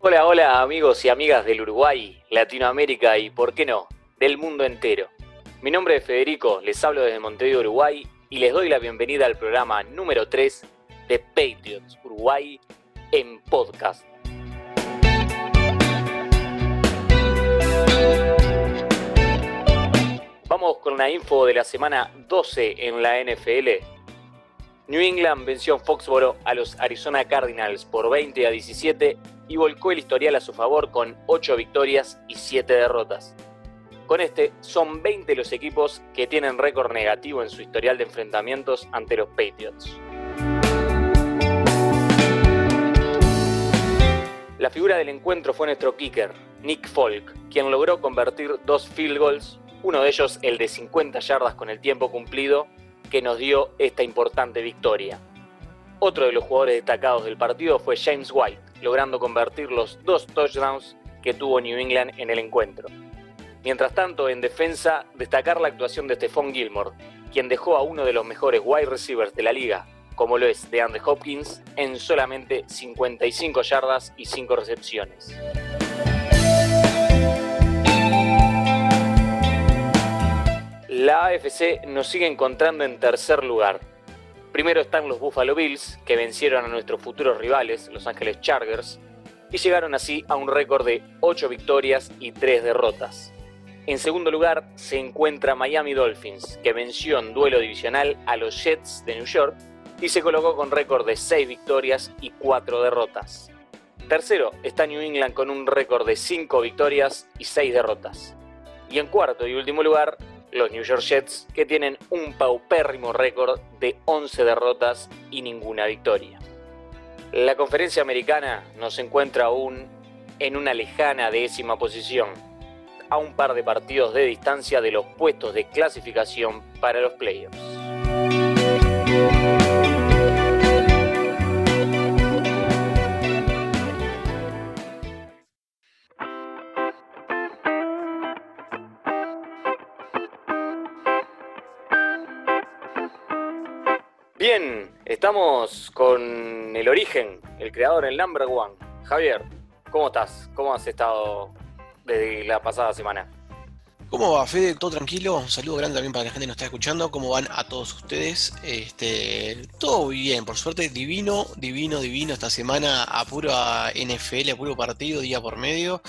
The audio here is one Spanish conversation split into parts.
Hola, hola amigos y amigas del Uruguay, Latinoamérica y, por qué no, del mundo entero. Mi nombre es Federico, les hablo desde Montevideo, Uruguay y les doy la bienvenida al programa número 3 de Patriots Uruguay en podcast. Vamos con la info de la semana 12 en la NFL. New England venció en Foxboro a los Arizona Cardinals por 20 a 17 y volcó el historial a su favor con 8 victorias y 7 derrotas. Con este, son 20 los equipos que tienen récord negativo en su historial de enfrentamientos ante los Patriots. La figura del encuentro fue nuestro kicker, Nick Folk, quien logró convertir dos field goals, uno de ellos el de 50 yardas con el tiempo cumplido, que nos dio esta importante victoria. Otro de los jugadores destacados del partido fue James White, logrando convertir los dos touchdowns que tuvo New England en el encuentro. Mientras tanto, en defensa, destacar la actuación de Stephon Gilmore, quien dejó a uno de los mejores wide receivers de la liga, como lo es de Andre Hopkins, en solamente 55 yardas y 5 recepciones. La AFC nos sigue encontrando en tercer lugar. Primero están los Buffalo Bills, que vencieron a nuestros futuros rivales, Los Ángeles Chargers, y llegaron así a un récord de 8 victorias y 3 derrotas. En segundo lugar se encuentra Miami Dolphins, que venció en duelo divisional a los Jets de New York y se colocó con récord de 6 victorias y 4 derrotas. Tercero está New England con un récord de 5 victorias y 6 derrotas. Y en cuarto y último lugar, los New York Jets, que tienen un paupérrimo récord de 11 derrotas y ninguna victoria. La conferencia americana nos encuentra aún en una lejana décima posición, a un par de partidos de distancia de los puestos de clasificación para los playoffs. Estamos con el origen, el creador, el number one. Javier, ¿cómo estás? ¿Cómo has estado desde la pasada semana? ¿Cómo va, Fede? ¿Todo tranquilo? Un saludo grande también para la gente que nos está escuchando. ¿Cómo van a todos ustedes? Este, todo bien, por suerte, divino, divino, divino esta semana a puro NFL, a puro partido, día por medio.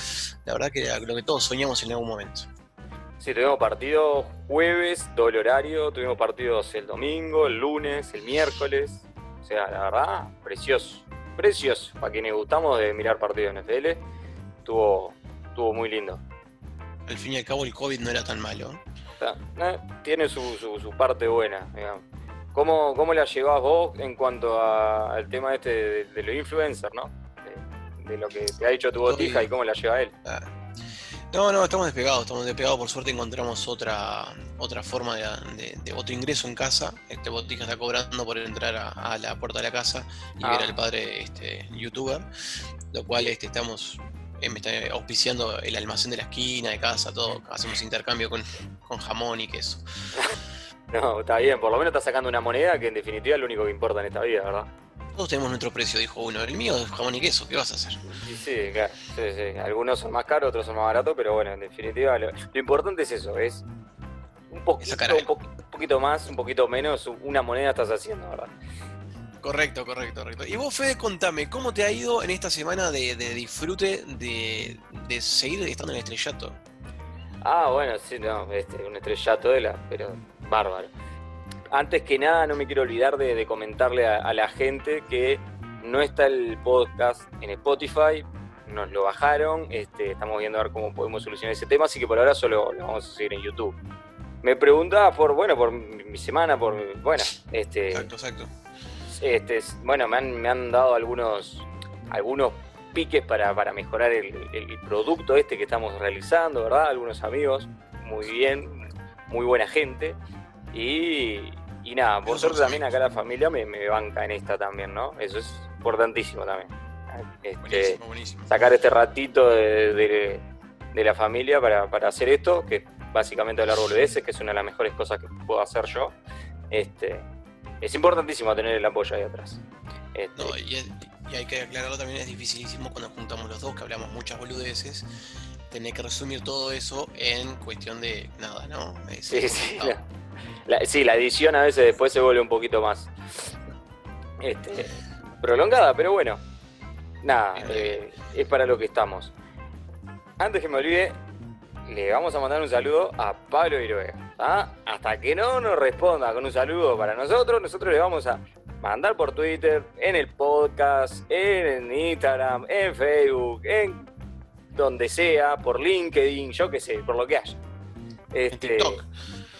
La verdad que lo que todos soñamos en algún momento. Sí, tuvimos partidos jueves, doble horario, tuvimos partidos el domingo, el lunes, el miércoles. O sea, la verdad, precioso. Precioso. Para quienes gustamos de mirar partidos en NFL, estuvo, estuvo muy lindo. Al fin y al cabo el COVID no era tan malo. Eh, tiene su, su, parte buena, digamos. ¿Cómo, ¿Cómo, la llevas vos en cuanto al tema este de, los influencers, no? De, lo que te ha dicho tu botija y cómo la lleva él. Ah, no, no, estamos despegados, estamos despegados. Por suerte encontramos otra otra forma de, otro ingreso en casa. Este Botija está cobrando por entrar a, la puerta de la casa y ver ah. al padre este, youtuber, lo cual este, estamos eh, me está auspiciando el almacén de la esquina de casa, todo. Hacemos intercambio con, con jamón y queso. no, está bien, por lo menos está sacando una moneda que en definitiva es lo único que importa en esta vida, ¿verdad? Todos tenemos nuestro precio, dijo uno. El mío es jamón y queso, ¿qué vas a hacer? Sí, sí, claro. Sí, sí. Algunos son más caros, otros son más baratos, pero bueno, en definitiva lo, importante es eso, es un poquito, un, poquito más, un poquito menos, una moneda estás haciendo, ¿verdad? Correcto, correcto, correcto. Y vos, Fede, contame, ¿cómo te ha ido en esta semana de, disfrute de, seguir estando en el estrellato? Ah, bueno, sí, no, este, un estrellato de la, pero bárbaro antes que nada no me quiero olvidar de, comentarle a, la gente que no está el podcast en Spotify, nos lo bajaron, este, estamos viendo a ver cómo podemos solucionar ese tema, así que por ahora solo lo vamos a seguir en YouTube. Me preguntaba por, bueno, por mi semana, por, bueno, este... Exacto, exacto. Este, bueno, me han, me han dado algunos, algunos piques para, mejorar el, el, producto este que estamos realizando, ¿verdad? Algunos amigos, muy bien, muy buena gente. Y, nada, por suerte también acá la familia me, banca en esta también, ¿no? Eso es importantísimo también. Este, sacar este ratito de, la familia para, hacer esto, que básicamente hablar boludeces, que es una de las mejores cosas que puedo hacer yo. Este, es importantísimo tener el apoyo ahí atrás. Este, no, y, hay que aclararlo también, es dificilísimo cuando juntamos los dos, que hablamos muchas boludeces, tener que resumir todo eso en cuestión de nada, ¿no? sí, sí, la, sí, la edición a veces después se vuelve un poquito más este, prolongada, pero bueno, nada, eh, es para lo que estamos. Antes que me olvide, le vamos a mandar un saludo a Pablo Iruega. Hasta que no nos responda con un saludo para nosotros, nosotros le vamos a mandar por Twitter, en el podcast, en Instagram, en Facebook, en donde sea, por LinkedIn, yo qué sé, por lo que haya. Este,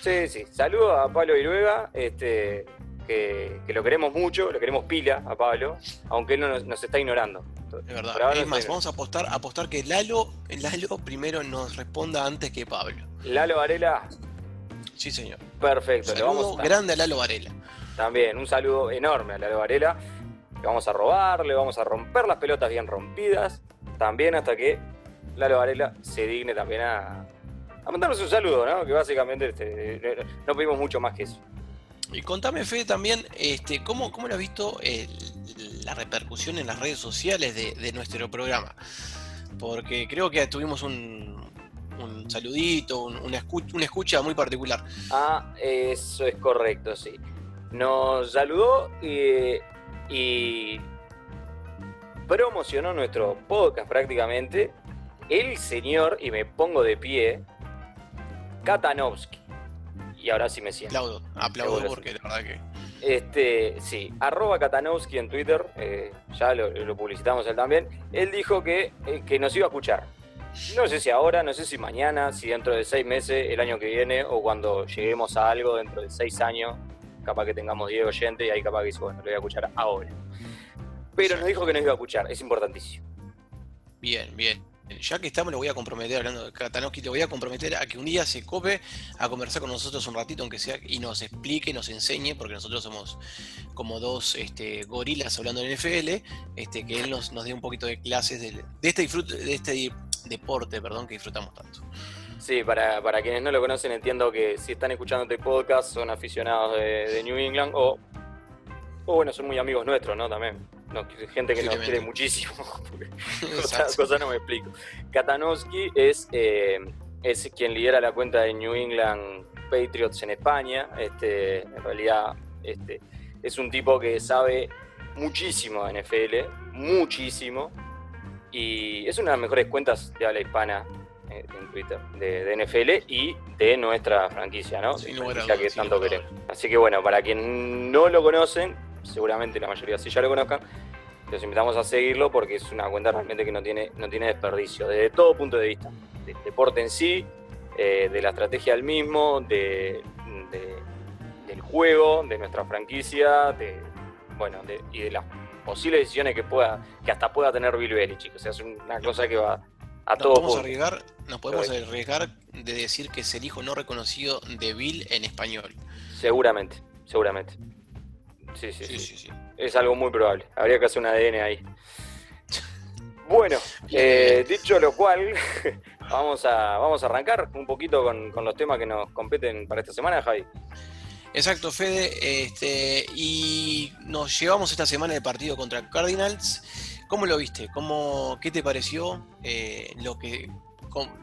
Sí, sí. Saludo a Pablo Iruega, este, que, lo queremos mucho, lo queremos pila a Pablo, aunque él no nos, está ignorando. Es verdad. Es más, vamos a apostar, apostar que Lalo, Lalo primero nos responda antes que Pablo. Lalo Varela. Sí, señor. Perfecto. Un saludo grande a Lalo Varela. También, un saludo enorme a Lalo Varela. Le vamos a robar, le vamos a romper las pelotas bien rompidas. También hasta que Lalo Varela se digne también a, a mandarnos un saludo, ¿no? Que básicamente este, no pedimos mucho más que eso. Y contame, Fede, también, este, ¿cómo, cómo lo has visto la repercusión en las redes sociales de, nuestro programa? Porque creo que tuvimos un, saludito, una, escucha, muy particular. Ah, eso es correcto, sí. Nos saludó y promocionó nuestro podcast prácticamente el señor, y me pongo de pie, Katanovsky y ahora sí me siento. Aplaudo, aplaudo porque la verdad que. Este, sí, arroba Katanowski en Twitter, eh, ya lo, publicitamos él también. Él dijo que, eh, que nos iba a escuchar. No sé si ahora, no sé si mañana, si dentro de seis meses, el año que viene, o cuando lleguemos a algo dentro de seis años, capaz que tengamos 10 oyentes y ahí capaz que dice, bueno, lo voy a escuchar ahora. Pero nos dijo que nos iba a escuchar, es importantísimo. Bien, bien ya que estamos, lo voy a comprometer, hablando de Katanowski, voy a comprometer a que un día se cope a conversar con nosotros un ratito, aunque sea, y nos explique, nos enseñe, porque nosotros somos como dos este, gorilas hablando en NFL, este, que él nos, dé un poquito de clases de, este disfrute, de este deporte, perdón, que disfrutamos tanto. Sí, para, para quienes no lo conocen, entiendo que si están escuchando este podcast son aficionados de, New England o, o bueno, son muy amigos nuestros, ¿no? También gente que nos quiere muchísimo. otra cosa no me explico. Katanowski es, eh, es quien lidera la cuenta de New England Patriots en España. Este, en realidad, este, es un tipo que sabe muchísimo de NFL, muchísimo. Y es una de las mejores cuentas de habla hispana eh, en Twitter de, NFL y de nuestra franquicia, ¿no? que tanto queremos. Así que bueno, para quien no lo conocen, seguramente la mayoría sí ya lo conozcan, los invitamos a seguirlo porque es una cuenta realmente que no tiene, no tiene desperdicio, desde todo punto de vista, del deporte en sí, eh, de la estrategia del mismo, de, del juego, de nuestra franquicia, de, bueno, y de las posibles decisiones que pueda, que hasta pueda tener Bill Belichick. O sea, es una cosa que va a todo. Podemos arriesgar, nos podemos arriesgar de decir que es el hijo no reconocido de Bill en español. Seguramente, seguramente. Sí sí sí, Es algo muy probable. Habría que hacer un ADN ahí. Bueno, eh, dicho lo cual, vamos a, vamos a arrancar un poquito con, los temas que nos competen para esta semana, Javi. Exacto, Fede. Este, y nos llevamos esta semana el partido contra Cardinals. ¿Cómo lo viste? ¿Cómo, ¿Qué te pareció eh, lo, que,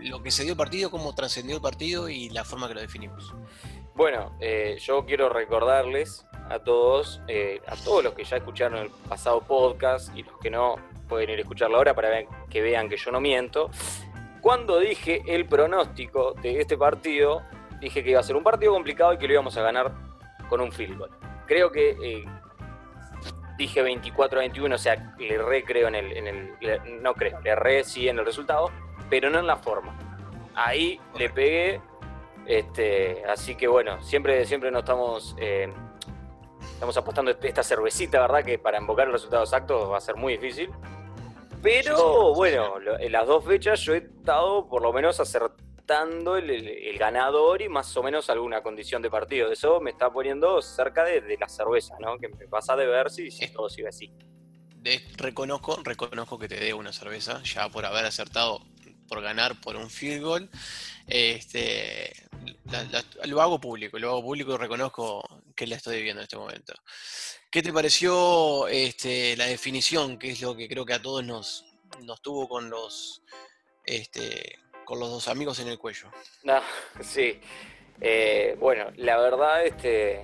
lo que se dio el partido, cómo trascendió el partido y la forma que lo definimos? Bueno, eh, yo quiero recordarles a todos, eh, a todos los que ya escucharon el pasado podcast y los que no pueden ir a escucharlo ahora para que vean que yo no miento. Cuando dije el pronóstico de este partido, dije que iba a ser un partido complicado y que lo íbamos a ganar con un field goal. Creo que eh, dije 24 a 21, o sea, le re creo en el, no creo, le re sí en el resultado, pero no en la forma. Ahí le pegué, este, así que bueno, siempre, siempre nos estamos eh, Estamos apostando esta cervecita, ¿verdad? Que para invocar el resultado exacto va a ser muy difícil. Pero bueno, en las dos fechas yo he estado por lo menos acertando el, ganador y más o menos alguna condición de partido. Eso me está poniendo cerca de, la cerveza, ¿no? Que me pasa de ver si, si todo sigue así. reconozco, reconozco que te dé una cerveza, ya por haber acertado por ganar por un field goal. Este, lo hago público, lo hago público y reconozco que la estoy viviendo en este momento. ¿Qué te pareció este, la definición, que es lo que creo que a todos nos, nos tuvo con los, este, con los dos amigos en el cuello? No, sí. Eh, bueno, la verdad este,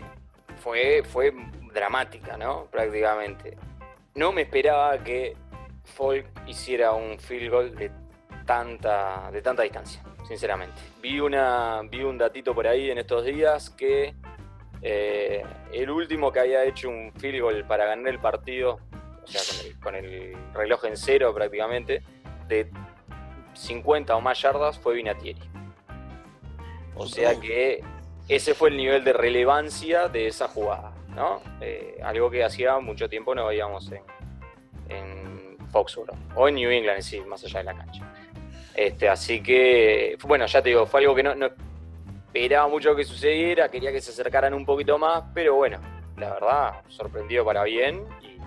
fue, fue dramática, ¿no? Prácticamente. No me esperaba que Folk hiciera un field goal de tanta, de tanta distancia, sinceramente. Vi, una, vi un datito por ahí en estos días que eh, el último que había hecho un field goal para ganar el partido, o sea, con el, reloj en cero prácticamente, de 50 o más yardas fue Vinatieri. O sea que ese fue el nivel de relevancia de esa jugada, ¿no? Eh, algo que hacía mucho tiempo no veíamos en, en Foxborough o en New England en sí, más allá de la cancha. Este, así que, bueno, ya te digo, fue algo que no, esperaba mucho que sucediera, quería que se acercaran un poquito más, pero bueno, la verdad, sorprendido para bien y,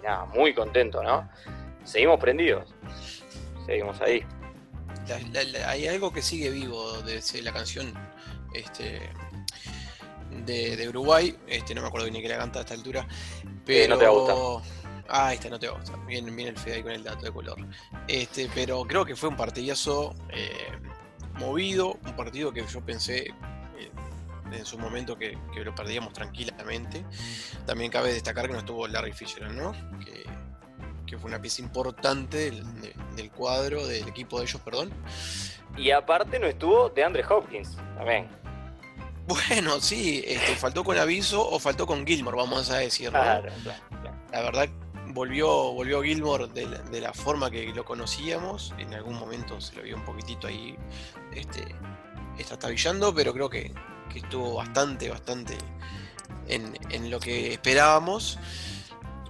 nada, muy contento, ¿no? Seguimos prendidos, seguimos ahí. hay algo que sigue vivo de, la canción este, de, Uruguay, este, no me acuerdo ni que la canta a esta altura, pero... no te. Ah, este no te gusta. Viene, el Fede ahí con el dato de color. Este, pero creo que fue un partidazo eh, movido, un partido que yo pensé eh, en su momento que, lo perdíamos tranquilamente. También cabe destacar que no estuvo Larry Fisher, ¿no? Que, fue una pieza importante del, cuadro, del equipo de ellos, perdón. Y aparte no estuvo de Andre Hopkins, también. Bueno, sí, este, faltó con aviso o faltó con Gilmore, vamos a decir. Claro, claro. La verdad volvió, volvió Gilmore de la, forma que lo conocíamos. En algún momento se lo vio un poquitito ahí este, estabillando, pero creo que, estuvo bastante, bastante en, lo que esperábamos.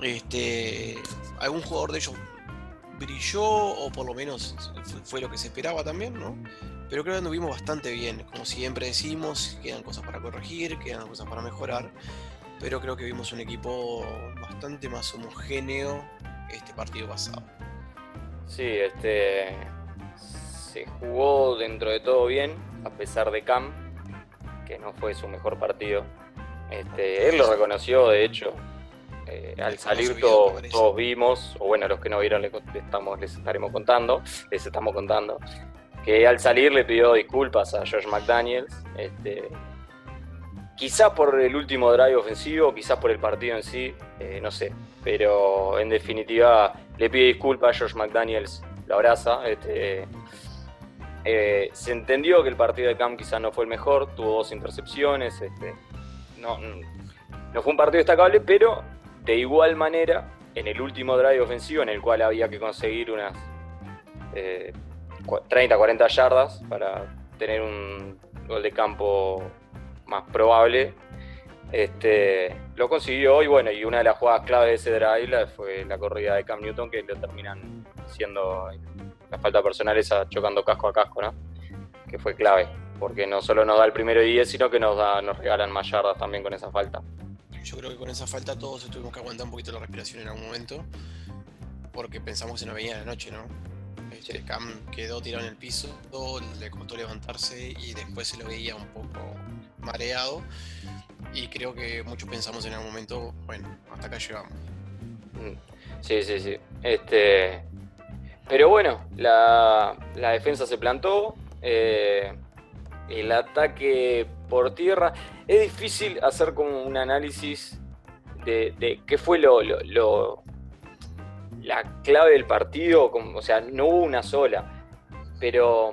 Este, algún jugador de ellos brilló, o por lo menos fue, lo que se esperaba también, ¿no? Pero creo que anduvimos bastante bien. Como siempre decimos, quedan cosas para corregir, quedan cosas para mejorar pero creo que vimos un equipo bastante más homogéneo este partido pasado. Sí, este se jugó dentro de todo bien, a pesar de Cam, que no fue su mejor partido. Este, él lo reconoció, de hecho. Eh, al salir todos, vimos, o bueno, los que no vieron les, estamos, les estaremos contando, les estamos contando, que al salir le pidió disculpas a George McDaniels, este, Quizás por el último drive ofensivo, quizás por el partido en sí, eh, no sé. Pero en definitiva le pide disculpas a George McDaniels, la abraza. Este, eh, se entendió que el partido de Cam quizás no fue el mejor, tuvo dos intercepciones. Este, no, no fue un partido destacable, pero de igual manera, en el último drive ofensivo, en el cual había que conseguir unas 30, eh, 40 yardas para tener un gol de campo más probable. Este, lo consiguió y bueno, y una de las jugadas clave de ese drive fue la corrida de Cam Newton que lo terminan siendo la falta personal esa chocando casco a casco, ¿no? Que fue clave, porque no solo nos da el primero y 10, sino que nos da, nos regalan más yardas también con esa falta. Yo creo que con esa falta todos tuvimos que aguantar un poquito la respiración en algún momento, porque pensamos que se nos veía la noche, ¿no? Este, Cam quedó tirado en el piso, le costó levantarse y después se lo veía un poco mareado. Y creo que muchos pensamos en algún momento, bueno, hasta acá llegamos. Mm. Sí, sí, sí. Este, pero bueno, la, defensa se plantó. Eh, el ataque por tierra. Es difícil hacer como un análisis de, qué fue lo, la clave del partido. o sea, no hubo una sola. Pero,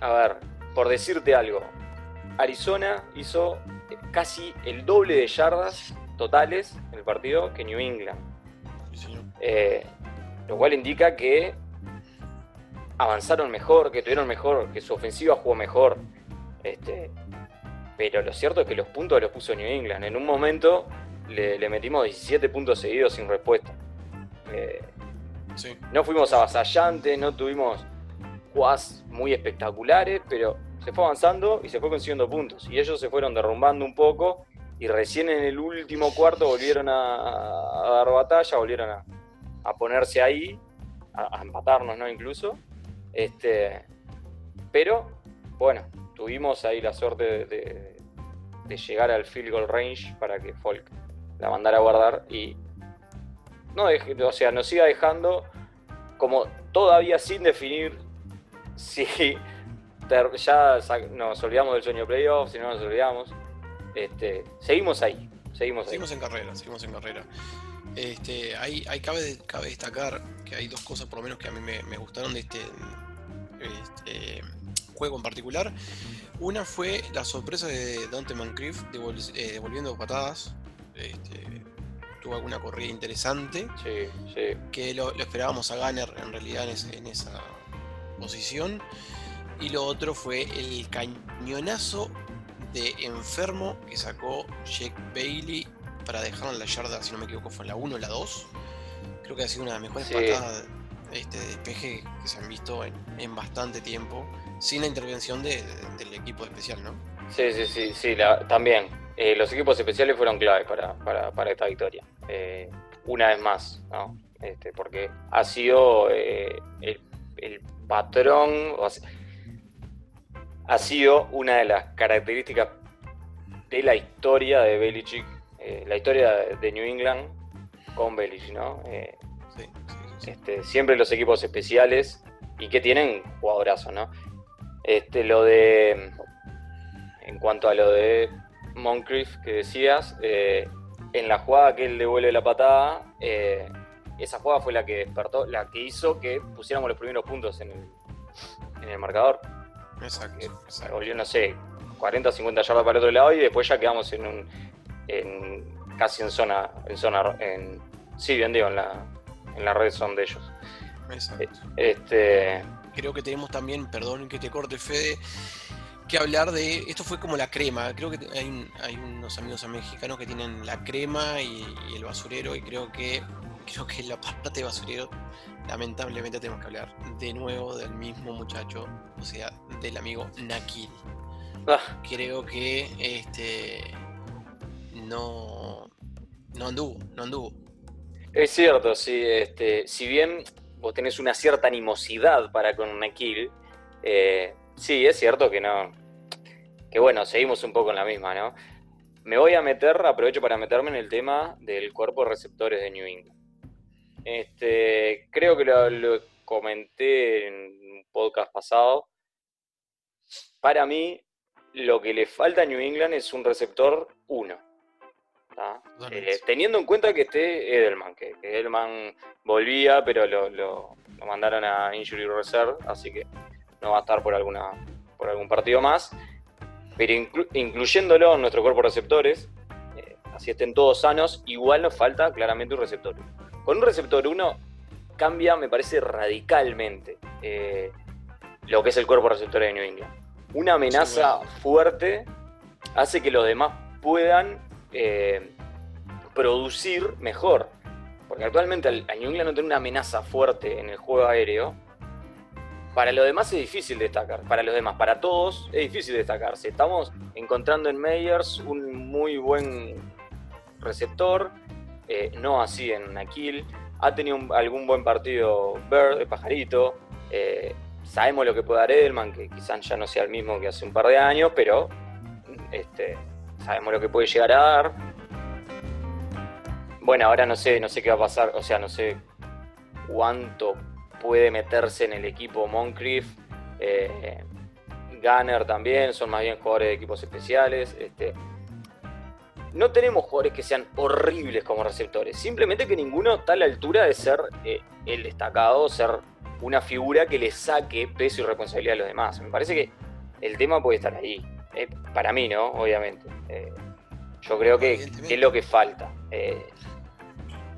a ver, por decirte algo, Arizona hizo casi el doble de yardas totales en el partido que New England. Eh, lo cual indica que avanzaron mejor, que tuvieron mejor, que su ofensiva jugó mejor. Este, pero lo cierto es que los puntos los puso New England. En un momento le, metimos 17 puntos seguidos sin respuesta. Eh, no fuimos avasallantes, no tuvimos jugadas muy espectaculares, pero se fue avanzando y se fue consiguiendo puntos. Y ellos se fueron derrumbando un poco y recién en el último cuarto volvieron a, dar batalla, volvieron a, ponerse ahí, a, empatarnos, ¿no? Incluso. Este, pero, bueno, tuvimos ahí la suerte de, llegar al field goal range para que Folk la mandara a guardar y no o sea, nos siga dejando como todavía sin definir si ya nos olvidamos del sueño playoff, si no nos olvidamos. Este, seguimos ahí, seguimos Seguimos en carrera, seguimos en carrera. Este, hay, hay cabe, cabe, destacar que hay dos cosas por lo menos que a mí me, gustaron de este, este, juego en particular. Una fue la sorpresa de Dante Moncrief eh, devolviendo patadas. Este, tuvo alguna corrida interesante. Sí, sí. Que lo, esperábamos a Gunner en realidad en, esa posición. Y lo otro fue el cañonazo de enfermo que sacó Jake Bailey para dejarlo en la yarda, si no me equivoco, fue en la 1 o la 2. Creo que ha sido una de las mejores patadas este, de despeje que se han visto en, bastante tiempo, sin la intervención del equipo especial, ¿no? Sí, sí, sí, sí, también. Eh, los equipos especiales fueron clave para, esta victoria. Eh, una vez más, ¿no? Este, porque ha sido eh, el, patrón, ha sido una de las características de la historia de Belichick eh, la historia de New England con Belichick, ¿no? Eh, este, siempre los equipos especiales y que tienen jugadorazos, ¿no? Este, lo de. En cuanto a lo de Moncrief que decías, eh, en la jugada que él devuelve la patada, esa jugada fue la que despertó, la que hizo que pusiéramos los primeros puntos en el, en el marcador. Exacto. Volvió, no sé, 40 o 50 yardas para el otro lado y después ya quedamos en un, en, casi en zona, en zona, en, sí, bien digo, en la, en la red son de ellos. Exacto. Este... Creo que tenemos también, perdón que te corte Fede, que hablar de, esto fue como la crema, creo que hay, hay unos amigos mexicanos que tienen la crema y, el basurero y creo que creo que la parte de basurero lamentablemente tenemos que hablar de nuevo del mismo muchacho, o sea, del amigo Nakil. Ah. Creo que este no, no anduvo, no anduvo. Es cierto, sí, este, si bien vos tenés una cierta animosidad para con Nakil, eh, sí, es cierto que no, que bueno, seguimos un poco en la misma, ¿no? Me voy a meter, aprovecho para meterme en el tema del cuerpo de receptores de New England. Este, creo que lo, lo comenté en un podcast pasado. Para mí, lo que le falta a New England es un receptor 1. Eh, teniendo en cuenta que esté Edelman, que, Edelman volvía, pero lo, mandaron a Injury Reserve, así que no va a estar por, alguna, por algún partido más. Pero incluyéndolo en nuestro cuerpo de receptores, eh, así estén todos sanos, igual nos falta claramente un receptor. Con un receptor 1 cambia, me parece, radicalmente eh, lo que es el cuerpo de receptores de New England. Una amenaza fuerte hace que los demás puedan eh, producir mejor. Porque actualmente al, New England no tiene una amenaza fuerte en el juego aéreo. Para los demás es difícil destacar. Para los demás, para todos es difícil destacarse. Estamos encontrando en Meyers un muy buen receptor. Eh, no así en Aquil. Ha tenido algún buen partido Bird, el pajarito. Eh, sabemos lo que puede dar Edelman, que quizás ya no sea el mismo que hace un par de años, pero este, sabemos lo que puede llegar a dar. Bueno, ahora no sé, no sé qué va a pasar, o sea, no sé cuánto puede meterse en el equipo Moncrief. Eh, Gunner también, son más bien jugadores de equipos especiales. Este, no tenemos jugadores que sean horribles como receptores, simplemente que ninguno está a la altura de ser eh, el destacado, ser una figura que le saque peso y responsabilidad a los demás. Me parece que el tema puede estar ahí. Eh, para mí, ¿no? Obviamente. Eh, yo creo que, es lo que falta.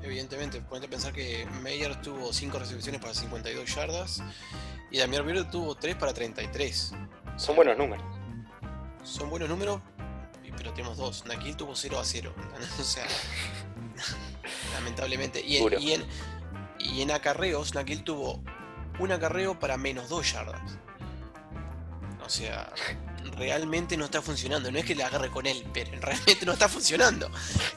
Evidentemente, ponete a pensar que Meyer tuvo 5 recepciones para 52 yardas y Damián Bird tuvo 3 para 33. Son buenos números. Son buenos números, pero tenemos dos. Nakil tuvo 0 a 0. o sea, lamentablemente. Y, en, y en acarreos, Nakil tuvo un acarreo para menos 2 yardas. O sea, realmente no está funcionando. No es que le agarre con él, pero realmente no está funcionando.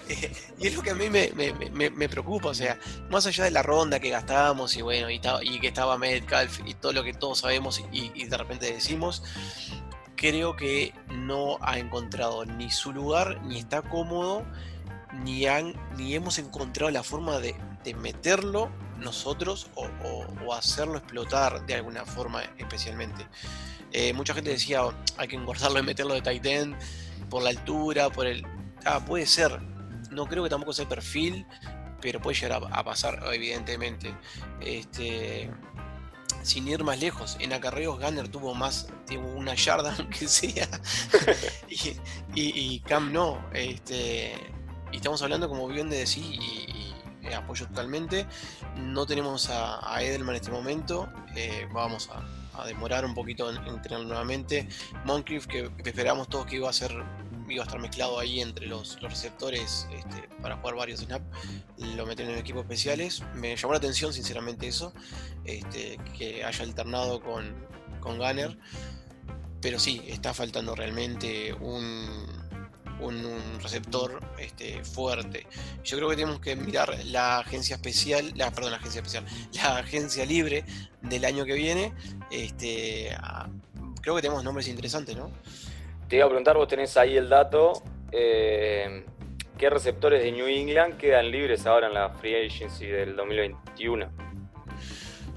Eh, y es lo que a mí me, preocupa. O sea, más allá de la ronda que gastábamos y bueno, y, y que estaba Metcalf y todo lo que todos sabemos y, de repente decimos, creo que no ha encontrado ni su lugar, ni está cómodo, ni, han, ni hemos encontrado la forma de, meterlo nosotros o, hacerlo explotar de alguna forma especialmente. Eh, mucha gente decía, hay que engordarlo y meterlo de tight end por la altura, por el... Ah, puede ser. No creo que tampoco sea el perfil, pero puede llegar a, pasar, evidentemente. Este, sin ir más lejos, en acarreos Gunner tuvo más, tuvo una yarda, aunque sea, y, Cam no. Este, y estamos hablando, como bien de decir, y, apoyo totalmente. No tenemos a, Edelman en este momento, eh, vamos a, a demorar un poquito en, entrenar nuevamente. Moncrief, que, esperábamos todos que iba a ser iba a estar mezclado ahí entre los, receptores este, para jugar varios snaps, lo metieron en equipos especiales. Me llamó la atención, sinceramente, eso, este, que haya alternado con, con Gunner. Pero sí, está faltando realmente un, un, receptor este, fuerte. Yo creo que tenemos que mirar la agencia especial, la, perdón, la agencia especial, la agencia libre del año que viene. Este, creo que tenemos nombres interesantes, ¿no? Te iba a preguntar, vos tenés ahí el dato. Eh, ¿Qué receptores de New England quedan libres ahora en la Free Agency del 2021?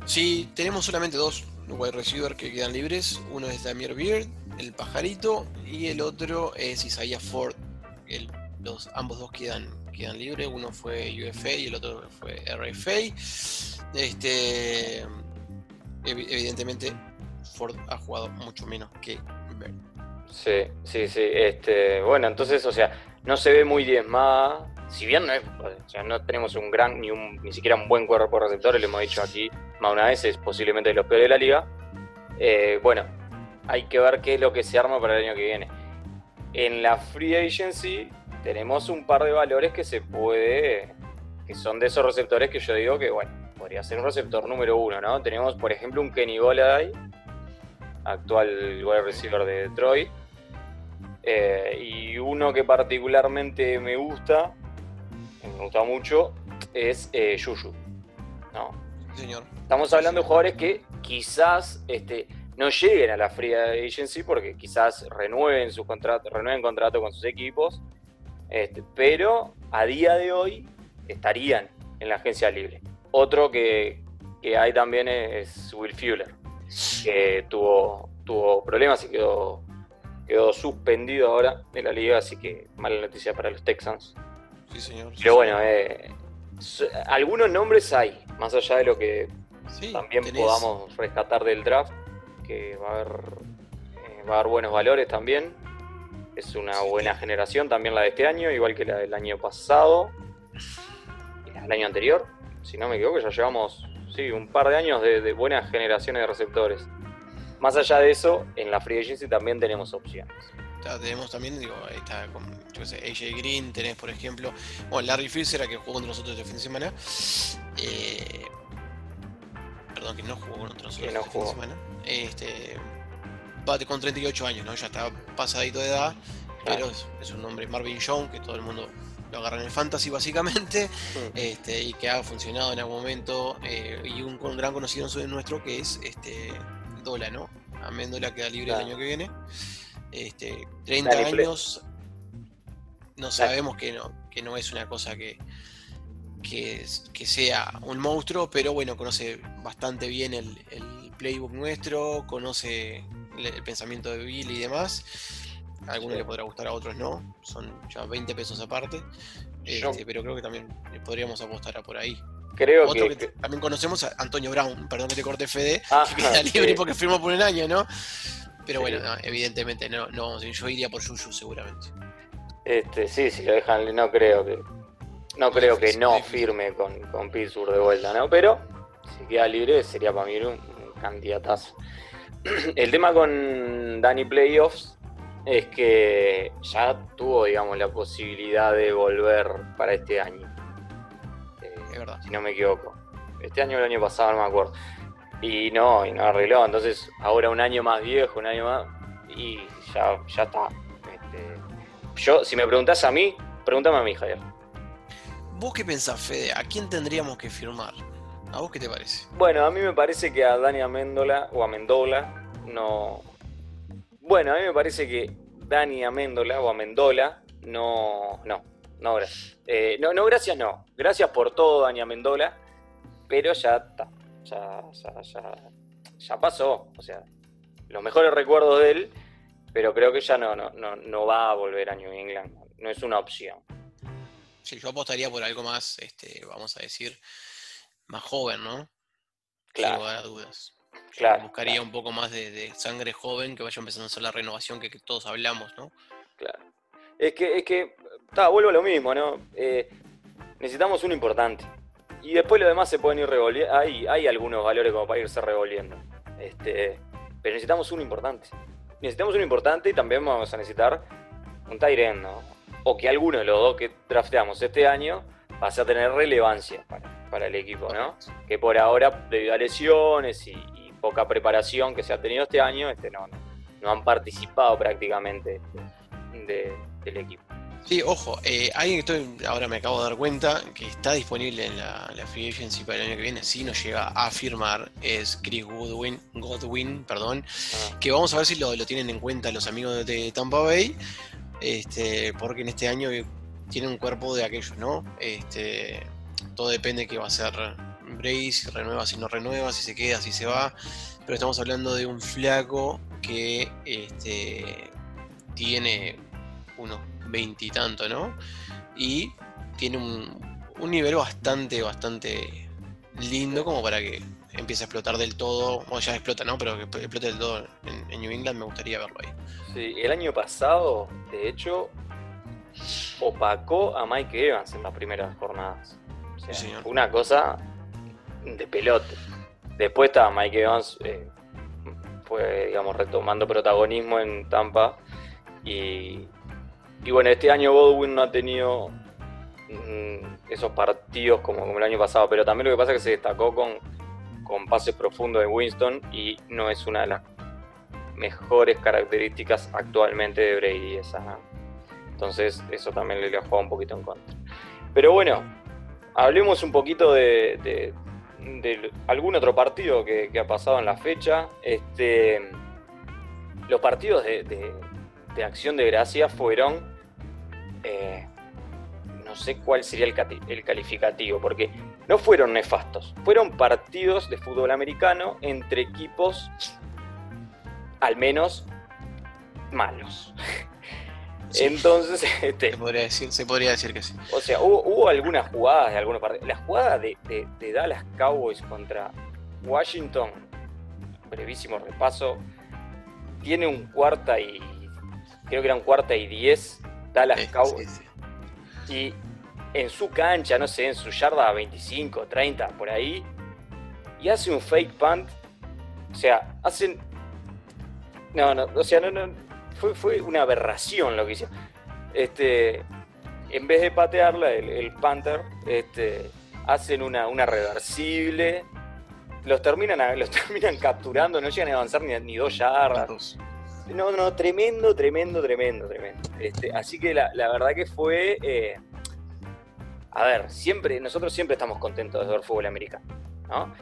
Sí, tenemos solamente dos wide receiver que quedan libres. Uno es Damir Beard el pajarito y el otro es Isaiah Ford. los, ambos dos quedan, quedan libres, uno fue UFA y el otro fue RFA. Este, evidentemente Ford ha jugado mucho menos que Bird. Sí, sí, sí. Este, bueno, entonces, o sea, no se ve muy diezmada. Si bien no, es, o sea, no tenemos un gran, ni, un, ni siquiera un buen cuerpo de receptores, le hemos dicho aquí más una vez, es posiblemente de los peores de la liga. Eh, bueno, hay que ver qué es lo que se arma para el año que viene. En la free agency tenemos un par de valores que se puede, que son de esos receptores que yo digo que, bueno, podría ser un receptor número uno, ¿no? Tenemos, por ejemplo, un Kenny Goladay, actual wide receiver de Detroit, eh, y uno que particularmente me gusta, me gusta mucho, es eh, Yuyu, ¿no? Señor. Estamos hablando de jugadores que quizás este, no lleguen a la Free Agency porque quizás renueven su contrato, renueven contrato con sus equipos, este, pero a día de hoy estarían en la agencia libre. Otro que, hay también es Will Fuller, que tuvo, tuvo problemas y quedó, quedó suspendido ahora de la liga, así que mala noticia para los Texans. Sí, señor. pero bueno, eh, algunos nombres hay, más allá de lo que también podamos rescatar del draft que va a haber, eh, va a haber buenos valores también. Es una buena generación también la de este año, igual que la del año pasado, el año anterior, si no me equivoco, ya llevamos sí, un par de años de, buenas generaciones de receptores. Más allá de eso, en la Free Agency también tenemos opciones. tenemos también, digo, ahí está con yo sé, AJ Green, tenés por ejemplo, bueno, Larry Fisher, que jugó contra nosotros este fin de semana. Eh, perdón, que no jugó con nosotros este fin de semana. Este, bate con 38 años, ¿no? Ya está pasadito de edad, pero es, un nombre Marvin Jones, que todo el mundo lo agarra en el fantasy básicamente, este, y que ha funcionado en algún momento, eh, y un, gran conocido nuestro que es este Dola, ¿no? Améndola queda libre el año que viene. Este, 30 años, no sabemos que no, que no es una cosa que, que, sea un monstruo, pero bueno, conoce bastante bien el playbook nuestro, conoce el, pensamiento de Bill y demás. A algunos le podrá gustar, a otros no. Son ya 20 pesos aparte. Este, pero creo que también podríamos apostar a por ahí. Creo Otro que, también conocemos a Antonio Brown, perdón que te corte Fede, ah, que queda libre porque firmó por un año, ¿no? Pero bueno, evidentemente no, no, yo iría por Yuyu seguramente. Este, sí, si lo dejan, no creo que no creo que no firme con, con Pittsburgh de vuelta, ¿no? Pero si queda libre sería para mí un, candidatazo. El tema con Danny Playoffs es que ya tuvo, digamos, la posibilidad de volver para este año. Verdad. Si no me equivoco. Este año o el año pasado, no me acuerdo. Y no, y no arregló. Entonces, ahora un año más viejo, un año más. y ya, ya está. Este, yo, si me preguntás a mí, pregúntame a mí, Javier. ¿Vos qué pensás, Fede? ¿A quién tendríamos que firmar? ¿A vos qué te parece? Bueno, a mí me parece que a Dani Amendola o a Mendola no. Bueno, a mí me parece que Dani Amendola o Amendola no. No, no, gracias. Eh, no, no, gracias, no. Gracias por todo, Dani Amendola, pero ya está. Ya, ya, ya, ya pasó. O sea, los mejores recuerdos de él, pero creo que ya no, no, no, no va a volver a New England. No es una opción. Sí, yo apostaría por algo más, este, vamos a decir, más joven, ¿no? Claro. Sin lugar a dudas. Claro. Buscaría un poco más de, de sangre joven que vaya empezando a hacer la renovación que, que todos hablamos, ¿no? Claro. Es que, es que, ta, vuelvo a lo mismo, ¿no? Eh, necesitamos uno importante. Y después lo demás se pueden ir revolviendo. Hay, hay algunos valores como para irse revolviendo. Este, pero necesitamos uno importante. Necesitamos uno importante y también vamos a necesitar un Tyren, ¿no? O que alguno de los dos que drafteamos este año pase a tener relevancia para, para el equipo, ¿no? Que por ahora, debido a lesiones y, y poca preparación que se ha tenido este año, este, no, no, no han participado prácticamente de- del equipo. Sí, ojo, eh, alguien que estoy, ahora me acabo de dar cuenta que está disponible en la, la Free Agency para el año que viene, si no llega a firmar, es Chris Godwin, Godwin perdón, Ah, que vamos a ver si lo, lo tienen en cuenta los amigos de Tampa Bay, este, porque en este año tiene un cuerpo de aquellos, ¿no? Este, todo depende de qué va a hacer Brady, si renueva, si no renueva, si se queda, si se va, pero estamos hablando de un flaco que este, tiene unos veintitantos, ¿no? Y tiene un, un nivel bastante, bastante lindo como para que empiece a explotar del todo, o ya explota, ¿no? Pero que explote del todo en, en New England me gustaría verlo ahí. Sí, el año pasado, de hecho, opacó a Mike Evans en las primeras jornadas. O sea, Sí, señor. fue una cosa de pelote. Después estaba Mike Evans, eh, fue, digamos, retomando protagonismo en Tampa. Y, y bueno, este año Godwin no ha tenido mm, esos partidos como, el año pasado, pero también lo que pasa es que se destacó con, con pases profundos de Winston y no es una de las mejores características actualmente de Brady esa. Entonces eso también le, ha jugado un poquito en contra. Pero bueno, hablemos un poquito de, de- de algún otro partido que, que ha pasado en la fecha. Este, los partidos de- de acción de gracia fueron, eh, no sé cuál sería el, cati- el calificativo, porque no fueron nefastos, fueron partidos de fútbol americano entre equipos al menos malos. Sí. Entonces, este, Se podría decir, se podría decir que sí. o sea, hubo, hubo algunas jugadas de algunos partidos. La jugada de, de- de Dallas Cowboys contra Washington, brevísimo repaso, tiene un cuarta y. Creo que eran cuarta y diez. Dallas Sí, Cowboys. sí, sí. Y en su cancha, no sé, en su yarda 25, 30, por ahí. Y hace un fake punt. O sea, hacen. No, no, o sea, no, no. Fue, fue una aberración lo que hicieron. Este. En vez de patearla, el, el Panther, este, hacen una, una reversible. Los terminan, los terminan capturando, no llegan a avanzar ni, ni dos yardas. No, no, tremendo, tremendo, tremendo, tremendo. Este, así que la, la verdad que fue. eh, a ver, siempre, nosotros siempre estamos contentos de ver fútbol americano, ¿no?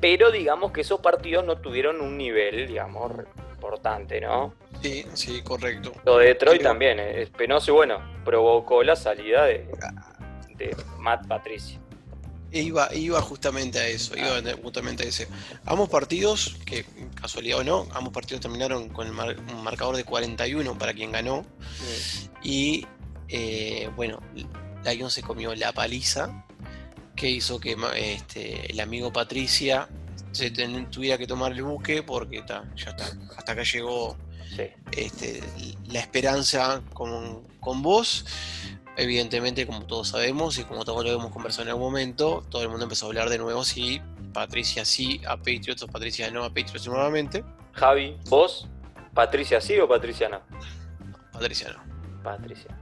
Pero digamos que esos partidos no tuvieron un nivel, digamos, importante, ¿no? Sí, sí, correcto. Lo de Detroit Pero- también eh, es penoso y bueno, provocó la salida de, de Matt Patricia. E Iba, iba justamente a eso, iba Ah. justamente a ese. Ambos partidos, que casualidad o no, ambos partidos terminaron con el mar- un marcador de 41 para quien ganó. Y eh, bueno, Lion se comió la paliza que hizo que este, el amigo Patricia se ten- tuviera que tomar el buque porque ta, ya está, hasta acá llegó Sí. este, la esperanza con, con vos. Evidentemente, como todos sabemos y como todos lo hemos conversado en algún momento, todo el mundo empezó a hablar de nuevo si Patricia sí a Patriots o Patricia no a Patriots nuevamente. Javi, vos, Patricia sí o Patricia no? Patricia no. Patricia.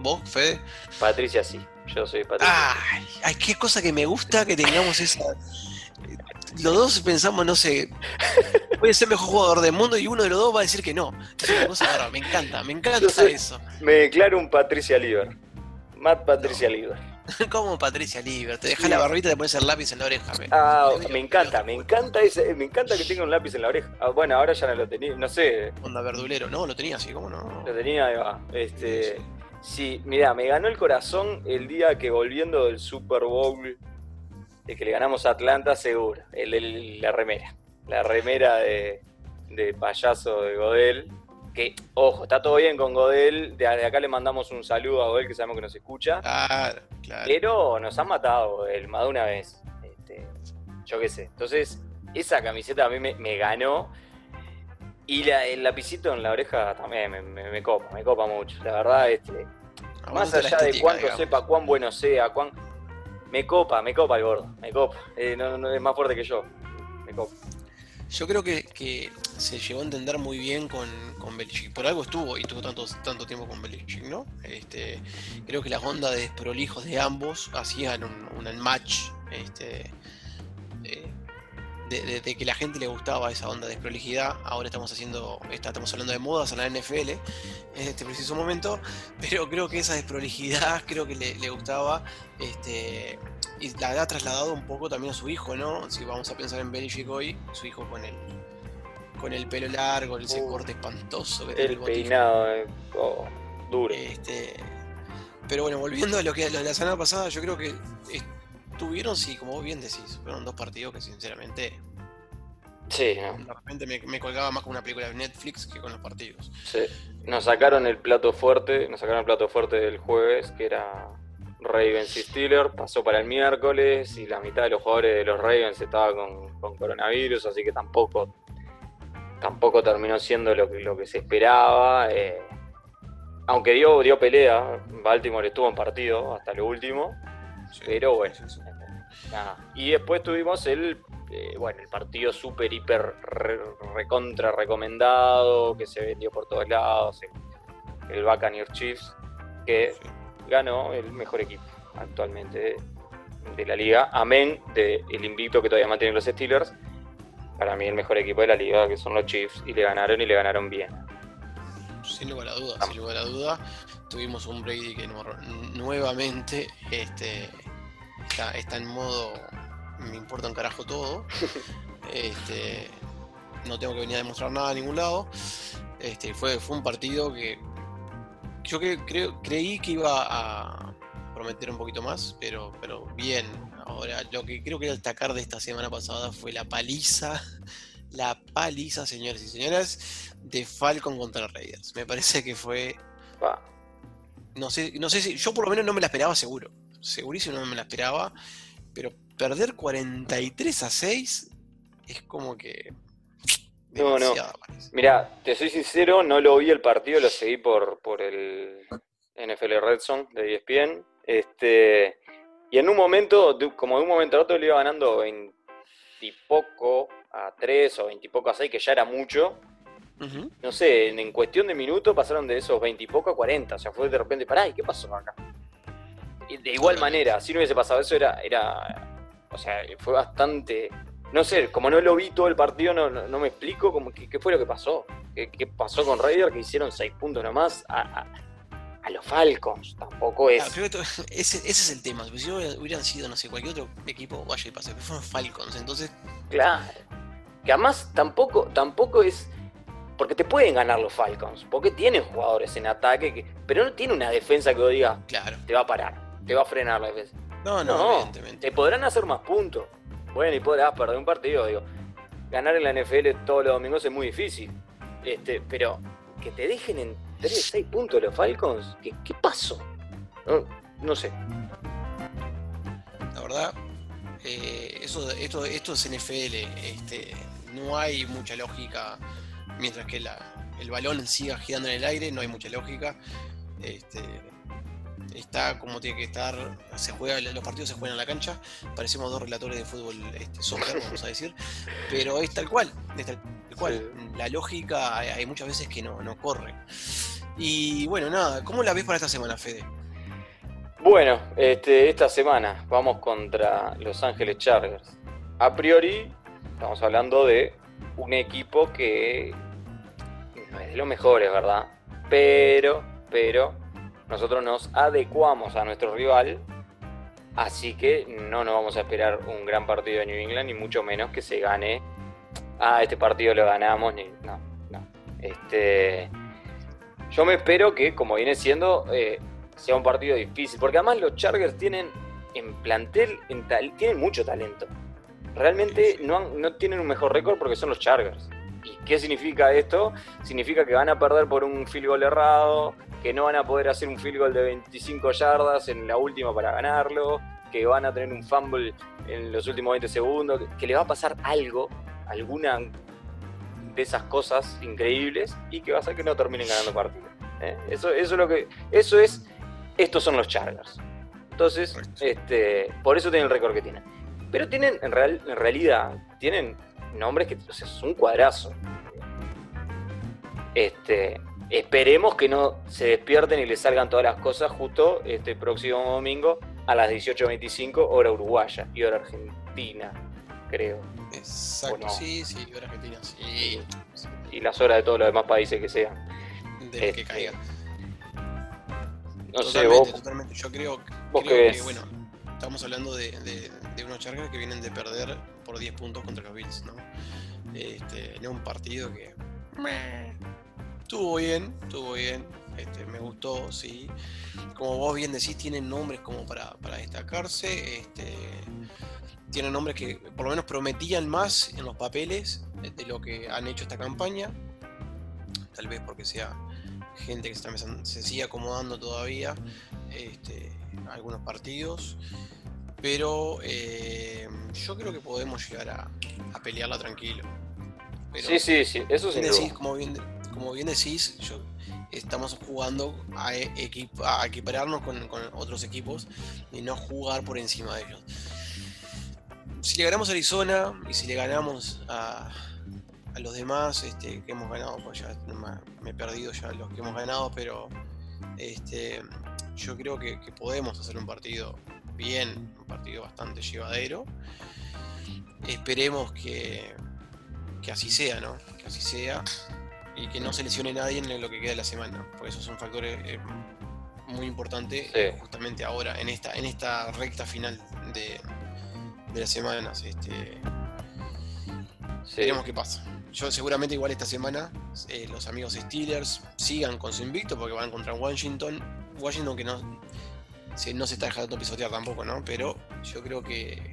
¿Vos, Fede? Patricia sí, yo soy Patricia. Ay, ay, qué cosa que me gusta que tengamos esa. Los dos pensamos, no sé, puede ser mejor jugador del mundo y uno de los dos va a decir que no. Es una cosa me encanta, me encanta eso. Me declaro un Patricia Liver. Matt Patricia Liver. ¿Cómo Patricia Liver? Te dejas la barbita y te pones el lápiz en la oreja. ah, me encanta, me encanta ese, me encanta que tenga un lápiz en la oreja. Ah, bueno, ahora ya no lo tenía, no sé. Onda verdulero, no, lo tenía así, ¿cómo no? Lo tenía, ahí va. Este, sí, mira, me ganó el corazón el día que volviendo del Super Bowl, de que le ganamos a Atlanta, seguro. El, la remera. La remera de, de payaso de Godel que, ojo, está todo bien con Godel, de acá le mandamos un saludo a Godel que sabemos que nos escucha. Claro, claro. Pero nos han matado el más de una vez. Este, yo qué sé. Entonces, esa camiseta a mí me, ganó. Y el lapicito en la oreja también me, copa, me copa mucho. La verdad, este, más allá de cuánto sepa, cuán bueno sea, cuán. Me copa, me copa el gordo, me copa. Eh, no, es más fuerte que yo. Me copa. Yo creo que, se llegó a entender muy bien con, con Belichick. Por algo estuvo y tuvo tanto, tiempo con Belichick, ¿no? Este, creo que las ondas de desprolijos de ambos hacían un, match este, de, que la gente le gustaba esa onda de desprolijidad. Ahora estamos haciendo, estamos hablando de modas en la NFL en este preciso momento, pero creo que esa desprolijidad creo que le, gustaba. Este, y la ha trasladado un poco también a su hijo, ¿no? Si vamos a pensar en Belichick hoy, su hijo con el, con el pelo largo, ese uh. corte espantoso que el peinado eh, oh, duro. Este, pero bueno, volviendo a lo que de la semana pasada, yo creo que tuvieron, sí, como vos bien decís, fueron dos partidos que sinceramente. Sí, De repente me, colgaba más con una película de Netflix que con los partidos. Sí. Nos sacaron el plato fuerte, nos sacaron el plato fuerte del jueves, que era Ravens y Steelers, pasó para el miércoles y la mitad de los jugadores de los Ravens estaba con, coronavirus, así que tampoco, tampoco terminó siendo lo que, lo que se esperaba. Eh, aunque dio, dio pelea, Baltimore estuvo en partido hasta lo último, pero bueno. Y después tuvimos el, eh, bueno, el partido súper, hiper, recontra recomendado, que se vendió por todos lados, el, el Buccaneers Chiefs, que ganó el mejor equipo actualmente de, la liga, amén del el invicto que todavía mantienen los Steelers. Para mí el mejor equipo de la liga, que son los Chiefs, y le ganaron y le ganaron bien. Sin lugar a duda, sin lugar a duda. Tuvimos un Brady que nuevamente este, está, en modo me importa un carajo todo. Este, no tengo que venir a demostrar nada a ningún lado. Este, fue, fue un partido que yo creo, creí que iba a prometer un poquito más, pero, pero bien. Ahora, lo que creo que destacar de esta semana pasada fue la paliza, la paliza, señores y señoras, de Falcon contra Raiders. Me parece que fue. No sé, no sé si. Yo por lo menos no me la esperaba seguro segurísimo no me la esperaba, pero perder 43 a 6 es como que... No, no. Mira, te soy sincero, no lo vi el partido, lo seguí por, por el NFL Red Zone de ESPN. Este, y en un momento, como de un momento a otro, le iba ganando 20 y poco a 3 o 20 y poco a 6, que ya era mucho. No sé, en, cuestión de minutos pasaron de esos 20 y poco a 40. O sea, fue de repente, pará, ¿y qué pasó acá? De igual manera, si no hubiese pasado eso, era, era. O sea, fue bastante. No sé, como no lo vi todo el partido, no, no, me explico como qué fue lo que pasó. ¿Qué, pasó con Raider? Que hicieron seis puntos nomás a, a, los Falcons. Tampoco es. ese, ese, es el tema. Si hubieran sido, no sé, cualquier otro equipo, vaya y pase, pero fueron Falcons, entonces. Claro. Que además tampoco, tampoco es. Porque te pueden ganar los Falcons, porque tienen jugadores en ataque, que, pero no tiene una defensa que diga, claro. te va a parar te va a frenar la defensa. No, no, evidentemente. Te podrán hacer más puntos. Bueno, y podrás perder un partido, digo. Ganar en la NFL todos los domingos es muy difícil. Este, pero que te dejen en 3, 6 puntos los Falcons, ¿qué, qué pasó? No, sé. La verdad, eh, eso, esto, esto es NFL. Este, no hay mucha lógica. Mientras que el balón siga girando en el aire, no hay mucha lógica. Este, está como tiene que estar, se juega, los partidos se juegan en la cancha, parecemos dos relatores de fútbol este, soccer, vamos a decir, pero es tal cual, es tal cual. La lógica hay muchas veces que no, no corre. Y bueno, nada, ¿cómo la ves para esta semana, Fede? Bueno, este, esta semana vamos contra Los Ángeles Chargers. A priori, estamos hablando de un equipo que no es de los mejores, ¿verdad? Pero, pero, nosotros nos adecuamos a nuestro rival, así que no nos vamos a esperar un gran partido de New England, ni mucho menos que se gane. Ah, este partido lo ganamos, ni. No, no. Este. Yo me espero que, como viene siendo, eh, sea un partido difícil, porque además los Chargers tienen en plantel, en tienen mucho talento. Realmente no, no tienen un mejor récord porque son los Chargers. ¿Y qué significa esto? Significa que van a perder por un field goal errado, que no van a poder hacer un field goal de 25 yardas en la última para ganarlo, que van a tener un fumble en los últimos 20 segundos, que, le va a pasar algo, alguna de esas cosas increíbles y que va a hacer que no terminen ganando partido. ¿eh? Eso, eso es lo que. Eso es. Estos son los Chargers. Entonces, este, por eso tienen el récord que tienen. Pero tienen, en, real, en realidad, tienen nombres que o sea, es un cuadrazo. Este, esperemos que no se despierten y les salgan todas las cosas justo este próximo domingo a las 18.25 hora uruguaya y hora argentina, creo. Exacto, sí, sí, hora argentina, sí. Y las horas de todos los demás países que sean. De que este, caiga. No sé, vos. Totalmente, yo creo, que, bueno, estamos hablando de, de unos Chargers que vienen de perder por 10 puntos contra los Bills, ¿no? Este, en un partido que estuvo bien, estuvo bien, este, me gustó, sí. Como vos bien decís, tienen nombres como para, destacarse, este, tienen nombres que por lo menos prometían más en los papeles de lo que han hecho esta campaña, tal vez porque sea gente que se, se sigue acomodando todavía este, algunos partidos pero eh, yo creo que podemos llegar a, pelearla tranquilo. Sí, sí, sí, eso sí. como, bien, como bien decís, estamos jugando a, equipararnos con, otros equipos y no jugar por encima de ellos. Si le ganamos a Arizona y si le ganamos a, los demás este, que hemos ganado, pues ya me he perdido ya los que hemos ganado, pero este, yo creo que podemos hacer un partido bien, un partido bastante llevadero. Esperemos que, que así sea, ¿no? Que así sea y que no se lesione nadie en lo que queda de la semana, porque eso es un factor eh, muy importante justamente ahora, en esta, en esta recta final de, de las semanas. Este, Veremos qué pasa. Yo seguramente igual esta semana eh, los amigos Steelers sigan con su invicto porque van contra Washington. Washington que no, no se está dejando pisotear tampoco, ¿no? Pero yo creo que,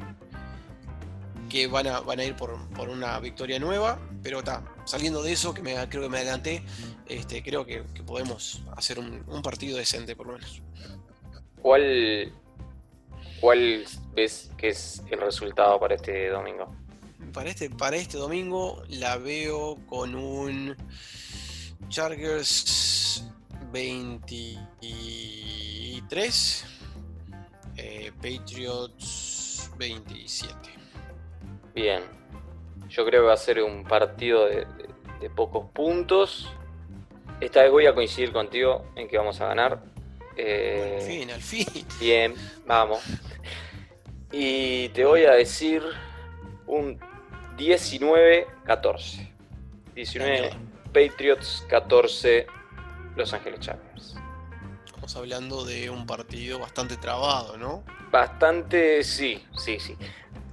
que van, a, van a ir por, una victoria nueva, pero está, saliendo de eso, que me, creo que me adelanté, este, creo que, podemos hacer un, partido decente por lo menos. ¿Cuál, ¿Cuál ves que es el resultado para este domingo? Para este, para este domingo la veo con un Chargers 23 eh, Patriots 27. Bien. Yo creo que va a ser un partido de, pocos puntos. Esta vez voy a coincidir contigo en que vamos a ganar. Eh, al fin, al fin. Bien, vamos. Y te voy a decir un 19-14. 19 Patriots, 14 Los Ángeles Chargers hablando de un partido bastante trabado, ¿no? Bastante, sí, sí, sí.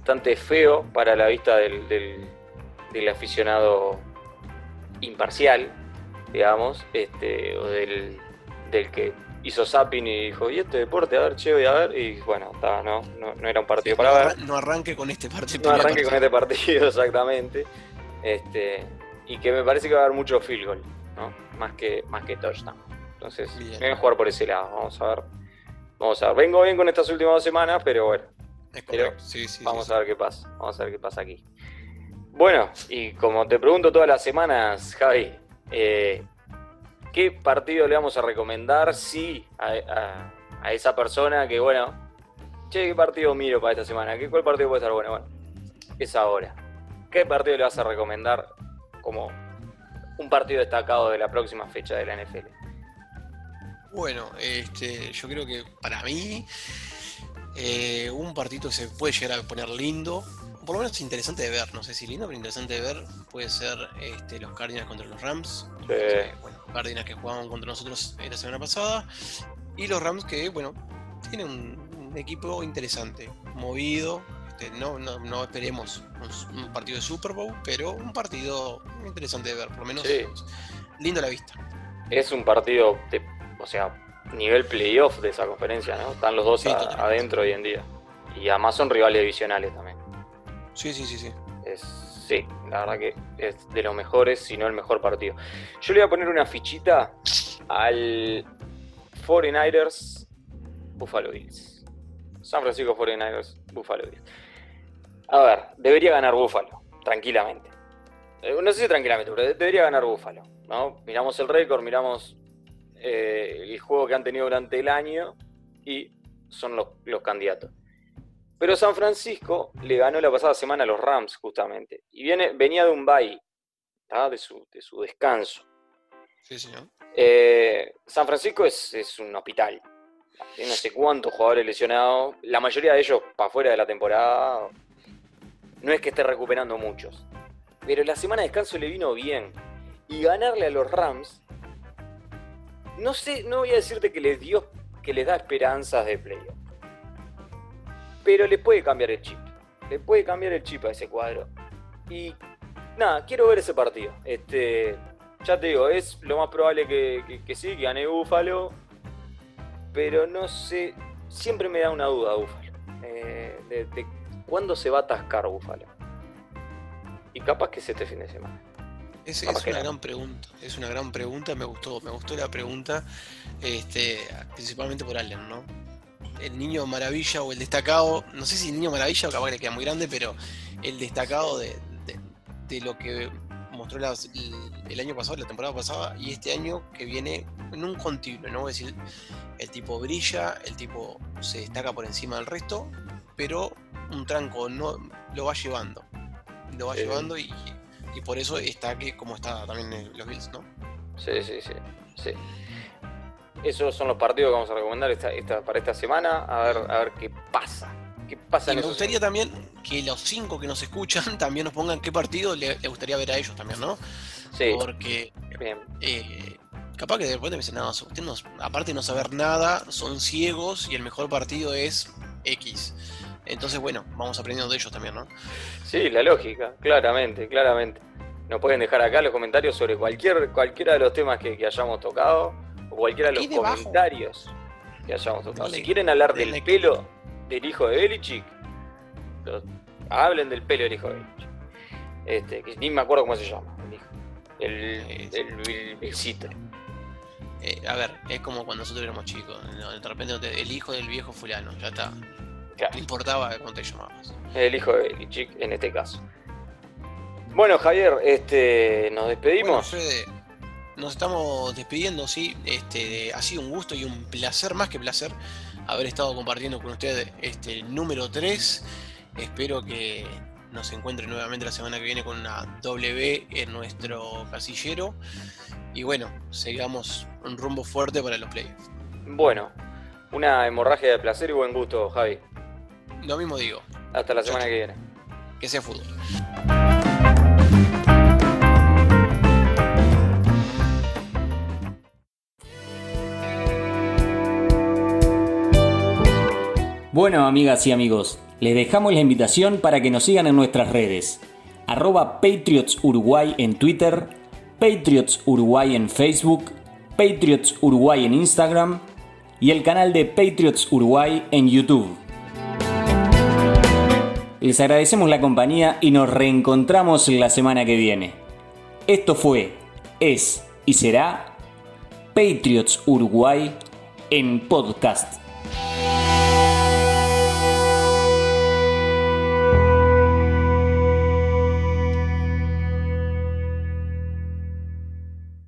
Bastante feo para la vista del, del, aficionado imparcial, digamos, este, o del, del que hizo zapping y dijo, ¿y este deporte? A ver, che, voy a ver. Y bueno, no, no, era un partido para ver. No arranque con este partido. No arranque con este partido, exactamente. Este, y que me parece que va a haber mucho field goal, ¿no? Más que, más que touchdown. Entonces, voy a jugar por ese lado. Vamos a ver. Vamos a ver. Vengo bien con estas últimas dos semanas, pero bueno. Vamos a ver qué pasa. Vamos a ver qué pasa aquí. Bueno, y como te pregunto todas las semanas, Javi, eh, ¿qué partido le vamos a recomendar? Sí, a, esa persona que, bueno, che, ¿qué partido miro para esta semana? ¿Qué, ¿Cuál partido puede estar bueno? Bueno, es ahora. ¿Qué partido le vas a recomendar como un partido destacado de la próxima fecha de la NFL? Bueno, este, yo creo que para mí eh, un partido se puede llegar a poner lindo, por lo menos interesante de ver, no sé si lindo, pero interesante de ver, puede ser este, los Cardinals contra los Rams. Sí. bueno, Cardinals que jugaban contra nosotros la semana pasada. Y los Rams que, bueno, tienen un, equipo interesante, movido. Este, no, no, no, esperemos un, partido de Super Bowl, pero un partido interesante de ver, por lo menos lindo a la vista. Es un partido, de, o sea, nivel playoff de esa conferencia, ¿no? Están los dos adentro hoy en día. Y además son rivales divisionales también. Sí, sí, sí, sí. Es, sí, la verdad que es de los mejores, si no el mejor partido. Yo le voy a poner una fichita al 49ers Buffalo Bills. San Francisco 49ers Buffalo Bills. A ver, debería ganar Buffalo, tranquilamente. Eh, no sé si tranquilamente, pero debería ganar Buffalo. ¿no? Miramos el récord, miramos eh, el juego que han tenido durante el año y son los, candidatos. Pero San Francisco le ganó la pasada semana a los Rams, justamente. Y viene, venía de un bye, de, su, de su descanso. Eh, San Francisco es, un hospital. Tiene no sé cuántos jugadores lesionados. La mayoría de ellos para afuera de la temporada. No es que esté recuperando muchos. Pero la semana de descanso le vino bien. Y ganarle a los Rams no sé, no voy a decirte que les dio, que les da esperanzas de playoff. Pero le puede cambiar el chip. Le puede cambiar el chip a ese cuadro. Y nada, quiero ver ese partido. Este, ya te digo, es lo más probable que, sí, que gane Búfalo. Pero no sé, siempre me da una duda Búfalo. Eh, de, cuándo se va a atascar Búfalo. Y capaz que es este fin de semana. Es, una gran pregunta, es una gran pregunta, me gustó, me gustó la pregunta, este, principalmente por Allen, ¿no? El niño maravilla o el destacado, no sé si el niño maravilla o capaz que le queda muy grande, pero el destacado de, lo que mostró el, año pasado, la temporada pasada, y este año que viene en un continuo, ¿no? Es decir, el tipo brilla, el tipo se destaca por encima del resto, pero un tranco no lo va llevando. Lo va llevando y y por eso está que como está también los Bills, ¿no? Sí, sí, sí, sí. Esos son los partidos que vamos a recomendar esta, para esta semana, a ver, a ver qué pasa. ¿Qué pasa y me gustaría también que los cinco que nos escuchan también nos pongan qué partido le, gustaría ver a ellos también, ¿no? Sí. Porque eh, capaz que de repente me dicen, no, aparte de no saber nada, son ciegos y el mejor partido es X. Entonces, bueno, vamos aprendiendo de ellos también, ¿no? Sí, la lógica, claramente, claramente. Nos pueden dejar acá los comentarios sobre cualquier, cualquiera de los temas que, hayamos tocado, o cualquiera de los comentarios que hayamos tocado. si quieren hablar del pelo del hijo de Belichick, hablen del pelo del hijo de Belichick. Este, que ni me acuerdo cómo se llama, el hijo. El, el, eh, a ver, es como cuando nosotros éramos chicos. De repente el hijo del viejo fulano, ya está. No importaba cómo te llamabas. El hijo de Lichik en este caso. Bueno, Javier, este, nos despedimos. nos estamos despidiendo, sí. Este, ha sido un gusto y un placer, más que placer, haber estado compartiendo con usted este número 3. Espero que nos encuentre nuevamente la semana que viene con una W en nuestro casillero. Y bueno, sigamos un rumbo fuerte para los playoffs. Bueno, una hemorragia de placer y buen gusto, Javi. Lo mismo digo. Hasta la semana que viene. Que sea fútbol. Bueno, amigas y amigos, les dejamos la invitación para que nos sigan en nuestras redes. Arroba Patriots Uruguay en Twitter, Patriots Uruguay en Facebook, Patriots Uruguay en Instagram y el canal de Patriots Uruguay en YouTube. Les agradecemos la compañía y nos reencontramos la semana que viene. Esto fue, es y será Patriots Uruguay en podcast.